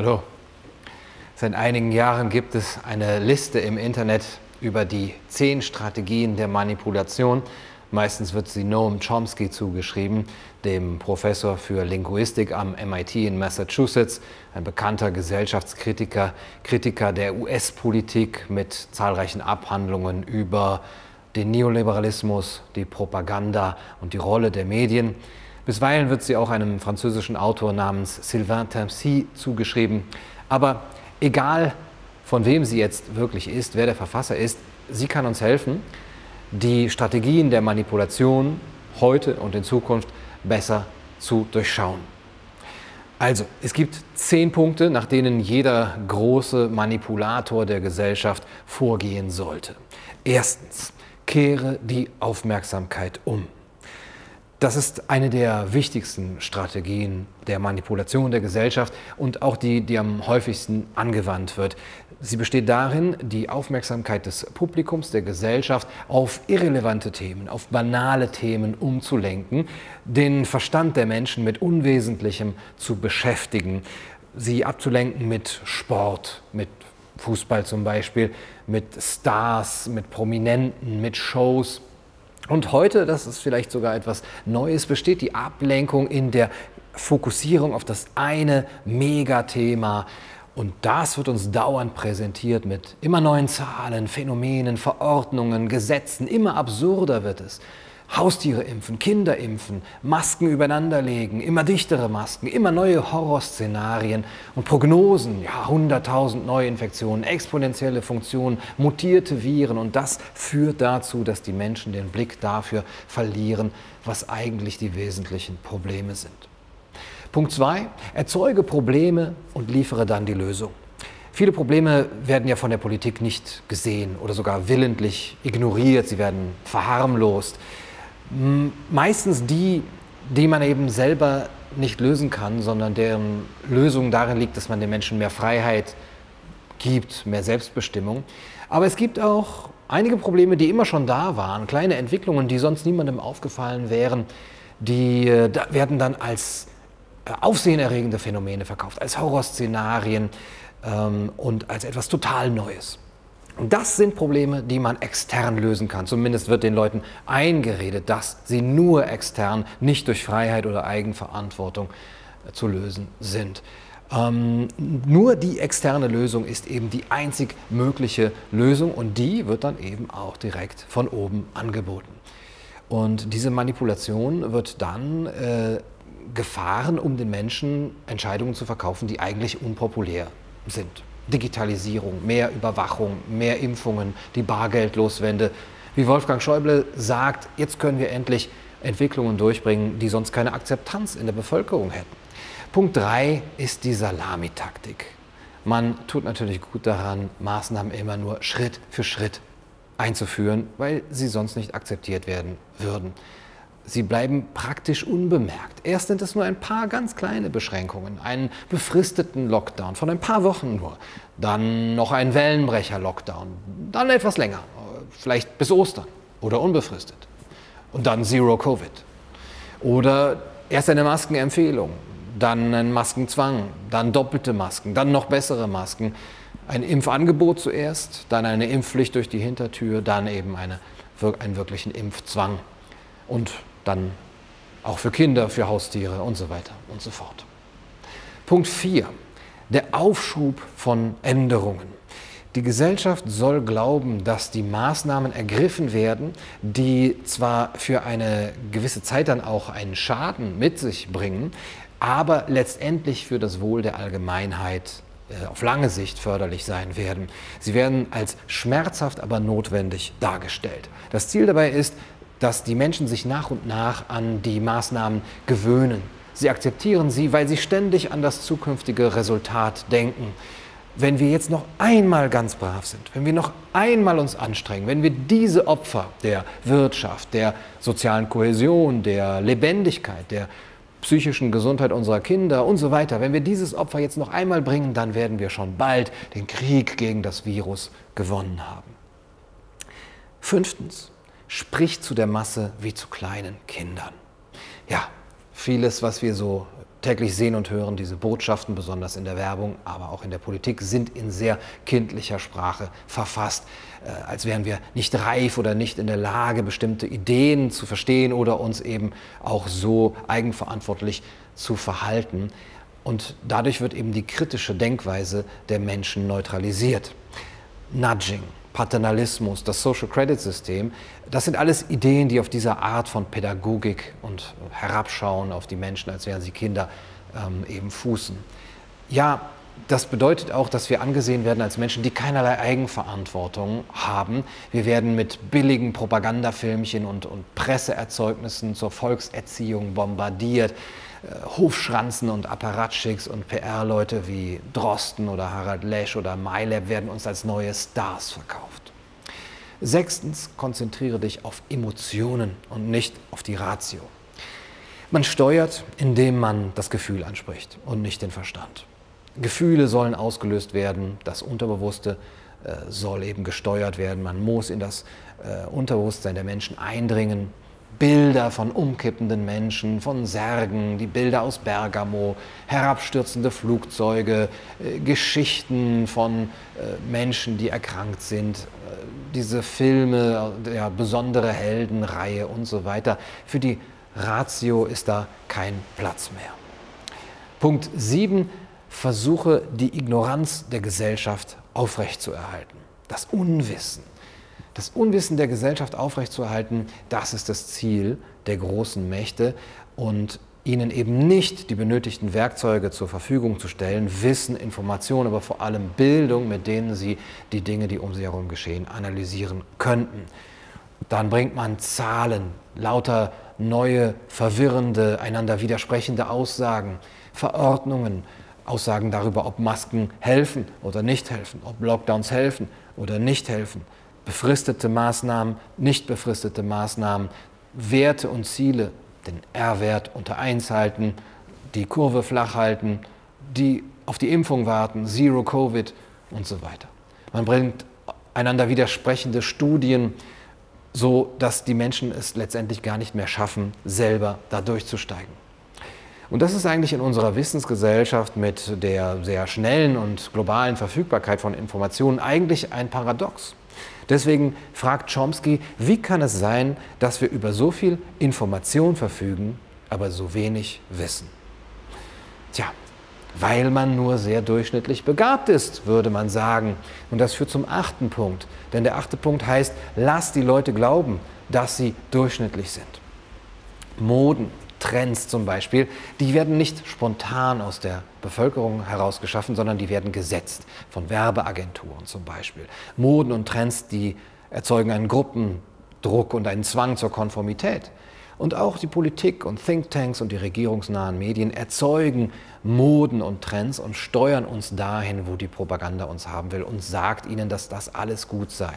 Hallo. Seit einigen Jahren gibt es eine Liste im Internet über die zehn Strategien der Manipulation. Meistens wird sie Noam Chomsky zugeschrieben, dem Professor für Linguistik am MIT in Massachusetts, ein bekannter Gesellschaftskritiker, Kritiker der US-Politik mit zahlreichen Abhandlungen über den Neoliberalismus, die Propaganda und die Rolle der Medien. Bisweilen wird sie auch einem französischen Autor namens Sylvain Tancy zugeschrieben. Aber egal, von wem sie jetzt wirklich ist, wer der Verfasser ist, sie kann uns helfen, die Strategien der Manipulation heute und in Zukunft besser zu durchschauen. Also, es gibt zehn Punkte, nach denen jeder große Manipulator der Gesellschaft vorgehen sollte. Erstens, kehre die Aufmerksamkeit um. Das ist eine der wichtigsten Strategien der Manipulation der Gesellschaft und auch die, die am häufigsten angewandt wird. Sie besteht darin, die Aufmerksamkeit des Publikums, der Gesellschaft auf irrelevante Themen, auf banale Themen umzulenken, den Verstand der Menschen mit Unwesentlichem zu beschäftigen, sie abzulenken mit Sport, mit Fußball zum Beispiel, mit Stars, mit Prominenten, mit Shows, und heute, das ist vielleicht sogar etwas Neues, besteht die Ablenkung in der Fokussierung auf das eine Megathema. Und das wird uns dauernd präsentiert mit immer neuen Zahlen, Phänomenen, Verordnungen, Gesetzen. Immer absurder wird es. Haustiere impfen, Kinder impfen, Masken übereinanderlegen, immer dichtere Masken, immer neue Horrorszenarien und Prognosen, ja, 100.000 Neuinfektionen, exponentielle Funktionen, mutierte Viren und das führt dazu, dass die Menschen den Blick dafür verlieren, was eigentlich die wesentlichen Probleme sind. Punkt 2. Erzeuge Probleme und liefere dann die Lösung. Viele Probleme werden ja von der Politik nicht gesehen oder sogar willentlich ignoriert, sie werden verharmlost meistens die, die man eben selber nicht lösen kann, sondern deren Lösung darin liegt, dass man den Menschen mehr Freiheit gibt, mehr Selbstbestimmung. Aber es gibt auch einige Probleme, die immer schon da waren, kleine Entwicklungen, die sonst niemandem aufgefallen wären, die äh, werden dann als äh, aufsehenerregende Phänomene verkauft, als Horrorszenarien ähm, und als etwas total Neues. Das sind Probleme, die man extern lösen kann. Zumindest wird den Leuten eingeredet, dass sie nur extern, nicht durch Freiheit oder Eigenverantwortung äh, zu lösen sind. Ähm, nur die externe Lösung ist eben die einzig mögliche Lösung und die wird dann eben auch direkt von oben angeboten. Und diese Manipulation wird dann äh, gefahren, um den Menschen Entscheidungen zu verkaufen, die eigentlich unpopulär sind. Digitalisierung, mehr Überwachung, mehr Impfungen, die Bargeldloswende. Wie Wolfgang Schäuble sagt, jetzt können wir endlich Entwicklungen durchbringen, die sonst keine Akzeptanz in der Bevölkerung hätten. Punkt 3 ist die Salamitaktik. Man tut natürlich gut daran, Maßnahmen immer nur Schritt für Schritt einzuführen, weil sie sonst nicht akzeptiert werden würden. Sie bleiben praktisch unbemerkt. Erst sind es nur ein paar ganz kleine Beschränkungen, einen befristeten Lockdown von ein paar Wochen nur, dann noch ein Wellenbrecher-Lockdown, dann etwas länger, vielleicht bis Ostern oder unbefristet. Und dann Zero Covid. Oder erst eine Maskenempfehlung, dann ein Maskenzwang, dann doppelte Masken, dann noch bessere Masken, ein Impfangebot zuerst, dann eine Impfpflicht durch die Hintertür, dann eben eine, einen wirklichen Impfzwang. Und dann auch für Kinder, für Haustiere und so weiter und so fort. Punkt 4. Der Aufschub von Änderungen. Die Gesellschaft soll glauben, dass die Maßnahmen ergriffen werden, die zwar für eine gewisse Zeit dann auch einen Schaden mit sich bringen, aber letztendlich für das Wohl der Allgemeinheit äh, auf lange Sicht förderlich sein werden. Sie werden als schmerzhaft, aber notwendig dargestellt. Das Ziel dabei ist, dass die Menschen sich nach und nach an die Maßnahmen gewöhnen. Sie akzeptieren sie, weil sie ständig an das zukünftige Resultat denken. Wenn wir jetzt noch einmal ganz brav sind, wenn wir noch einmal uns anstrengen, wenn wir diese Opfer der Wirtschaft, der sozialen Kohäsion, der Lebendigkeit, der psychischen Gesundheit unserer Kinder und so weiter, wenn wir dieses Opfer jetzt noch einmal bringen, dann werden wir schon bald den Krieg gegen das Virus gewonnen haben. Fünftens, spricht zu der Masse wie zu kleinen Kindern. Ja, vieles, was wir so täglich sehen und hören, diese Botschaften, besonders in der Werbung, aber auch in der Politik, sind in sehr kindlicher Sprache verfasst, äh, als wären wir nicht reif oder nicht in der Lage, bestimmte Ideen zu verstehen oder uns eben auch so eigenverantwortlich zu verhalten. Und dadurch wird eben die kritische Denkweise der Menschen neutralisiert. Nudging, Paternalismus, das Social Credit System, das sind alles Ideen, die auf dieser Art von Pädagogik und Herabschauen auf die Menschen, als wären sie Kinder, ähm, eben fußen. Ja, das bedeutet auch, dass wir angesehen werden als Menschen, die keinerlei Eigenverantwortung haben. Wir werden mit billigen Propagandafilmchen und, und Presseerzeugnissen zur Volkserziehung bombardiert. Äh, Hofschranzen und Apparatschicks und PR-Leute wie Drosten oder Harald Lesch oder MyLab werden uns als neue Stars verkauft. Sechstens, konzentriere dich auf Emotionen und nicht auf die Ratio. Man steuert, indem man das Gefühl anspricht und nicht den Verstand. Gefühle sollen ausgelöst werden, das Unterbewusste äh, soll eben gesteuert werden. Man muss in das äh, Unterbewusstsein der Menschen eindringen Bilder von umkippenden Menschen, von Särgen, die Bilder aus Bergamo, herabstürzende Flugzeuge, äh, Geschichten von äh, Menschen, die erkrankt sind, äh, diese Filme, ja, besondere Heldenreihe und so weiter. Für die Ratio ist da kein Platz mehr. Punkt 7. Versuche die Ignoranz der Gesellschaft aufrechtzuerhalten. Das Unwissen das Unwissen der Gesellschaft aufrechtzuerhalten, das ist das Ziel der großen Mächte und ihnen eben nicht die benötigten Werkzeuge zur Verfügung zu stellen, Wissen, Informationen, aber vor allem Bildung, mit denen sie die Dinge, die um sie herum geschehen, analysieren könnten. Dann bringt man Zahlen, lauter neue, verwirrende, einander widersprechende Aussagen, Verordnungen, Aussagen darüber, ob Masken helfen oder nicht helfen, ob Lockdowns helfen oder nicht helfen befristete Maßnahmen, nicht befristete Maßnahmen, Werte und Ziele, den R-Wert unter 1 halten, die Kurve flach halten, die auf die Impfung warten, Zero Covid und so weiter. Man bringt einander widersprechende Studien, so dass die Menschen es letztendlich gar nicht mehr schaffen, selber da durchzusteigen. Und das ist eigentlich in unserer Wissensgesellschaft mit der sehr schnellen und globalen Verfügbarkeit von Informationen eigentlich ein Paradox. Deswegen fragt Chomsky, wie kann es sein, dass wir über so viel Information verfügen, aber so wenig wissen? Tja, weil man nur sehr durchschnittlich begabt ist, würde man sagen. Und das führt zum achten Punkt. Denn der achte Punkt heißt, lass die Leute glauben, dass sie durchschnittlich sind. Moden, Trends zum Beispiel, die werden nicht spontan aus der Bevölkerung heraus geschaffen, sondern die werden gesetzt von Werbeagenturen zum Beispiel. Moden und Trends, die erzeugen einen Gruppendruck und einen Zwang zur Konformität. Und auch die Politik und Thinktanks und die regierungsnahen Medien erzeugen Moden und Trends und steuern uns dahin, wo die Propaganda uns haben will und sagt ihnen, dass das alles gut sei,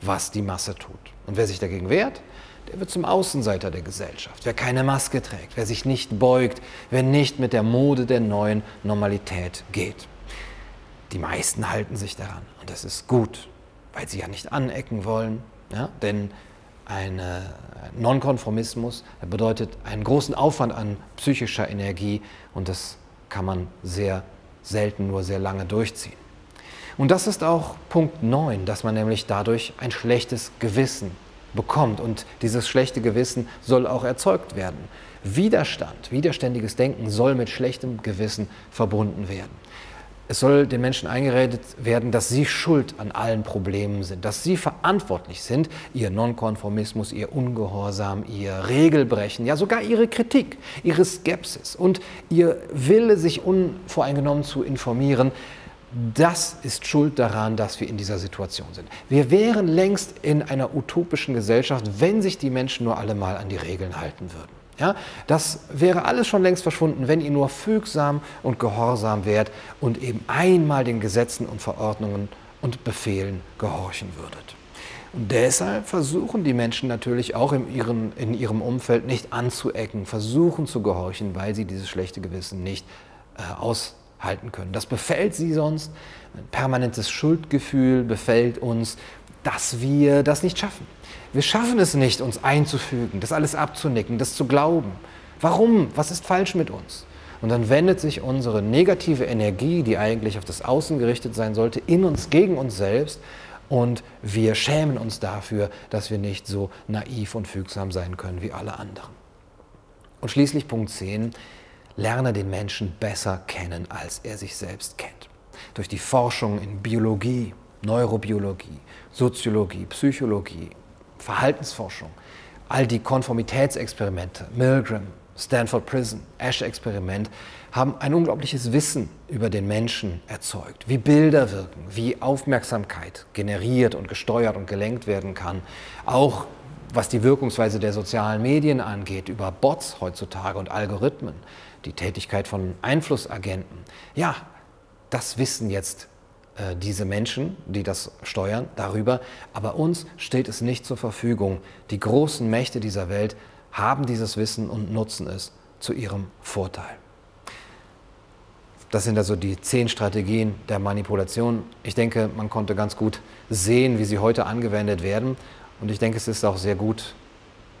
was die Masse tut. Und wer sich dagegen wehrt, der wird zum Außenseiter der Gesellschaft. Wer keine Maske trägt, wer sich nicht beugt, wer nicht mit der Mode der neuen Normalität geht. Die meisten halten sich daran und das ist gut, weil sie ja nicht anecken wollen. Ja? Denn ein Nonkonformismus bedeutet einen großen Aufwand an psychischer Energie und das kann man sehr selten nur sehr lange durchziehen. Und das ist auch Punkt 9, dass man nämlich dadurch ein schlechtes Gewissen bekommt. Und dieses schlechte Gewissen soll auch erzeugt werden. Widerstand, widerständiges Denken soll mit schlechtem Gewissen verbunden werden. Es soll den Menschen eingeredet werden, dass sie schuld an allen Problemen sind, dass sie verantwortlich sind, ihr Nonkonformismus, ihr Ungehorsam, ihr Regelbrechen, ja sogar ihre Kritik, ihre Skepsis und ihr Wille, sich unvoreingenommen zu informieren, das ist schuld daran, dass wir in dieser Situation sind. Wir wären längst in einer utopischen Gesellschaft, wenn sich die Menschen nur alle mal an die Regeln halten würden. Ja, das wäre alles schon längst verschwunden, wenn ihr nur fügsam und gehorsam wärt und eben einmal den Gesetzen und Verordnungen und Befehlen gehorchen würdet. Und deshalb versuchen die Menschen natürlich auch in ihrem, in ihrem Umfeld nicht anzuecken, versuchen zu gehorchen, weil sie dieses schlechte Gewissen nicht äh, aus halten können. Das befällt sie sonst. Ein permanentes Schuldgefühl befällt uns, dass wir das nicht schaffen. Wir schaffen es nicht, uns einzufügen, das alles abzunicken, das zu glauben. Warum? Was ist falsch mit uns? Und dann wendet sich unsere negative Energie, die eigentlich auf das Außen gerichtet sein sollte, in uns gegen uns selbst und wir schämen uns dafür, dass wir nicht so naiv und fügsam sein können wie alle anderen. Und schließlich Punkt 10, lerne den Menschen besser kennen, als er sich selbst kennt. Durch die Forschung in Biologie, Neurobiologie, Soziologie, Psychologie, Verhaltensforschung, all die Konformitätsexperimente, Milgram, Stanford Prison, Ash-Experiment, haben ein unglaubliches Wissen über den Menschen erzeugt, wie Bilder wirken, wie Aufmerksamkeit generiert und gesteuert und gelenkt werden kann, auch was die Wirkungsweise der sozialen Medien angeht, über Bots heutzutage und Algorithmen, die Tätigkeit von Einflussagenten. Ja, das wissen jetzt äh, diese Menschen, die das steuern, darüber. Aber uns steht es nicht zur Verfügung. Die großen Mächte dieser Welt haben dieses Wissen und nutzen es zu ihrem Vorteil. Das sind also die zehn Strategien der Manipulation. Ich denke, man konnte ganz gut sehen, wie sie heute angewendet werden. Und ich denke, es ist auch sehr gut,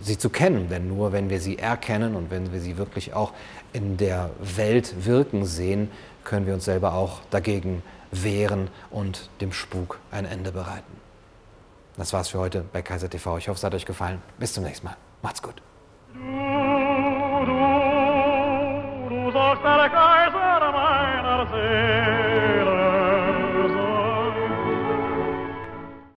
sie zu kennen, denn nur wenn wir sie erkennen und wenn wir sie wirklich auch in der Welt wirken sehen, können wir uns selber auch dagegen wehren und dem Spuk ein Ende bereiten. Das war's für heute bei Kaiser TV. Ich hoffe, es hat euch gefallen. Bis zum nächsten Mal. Macht's gut. Du, du, du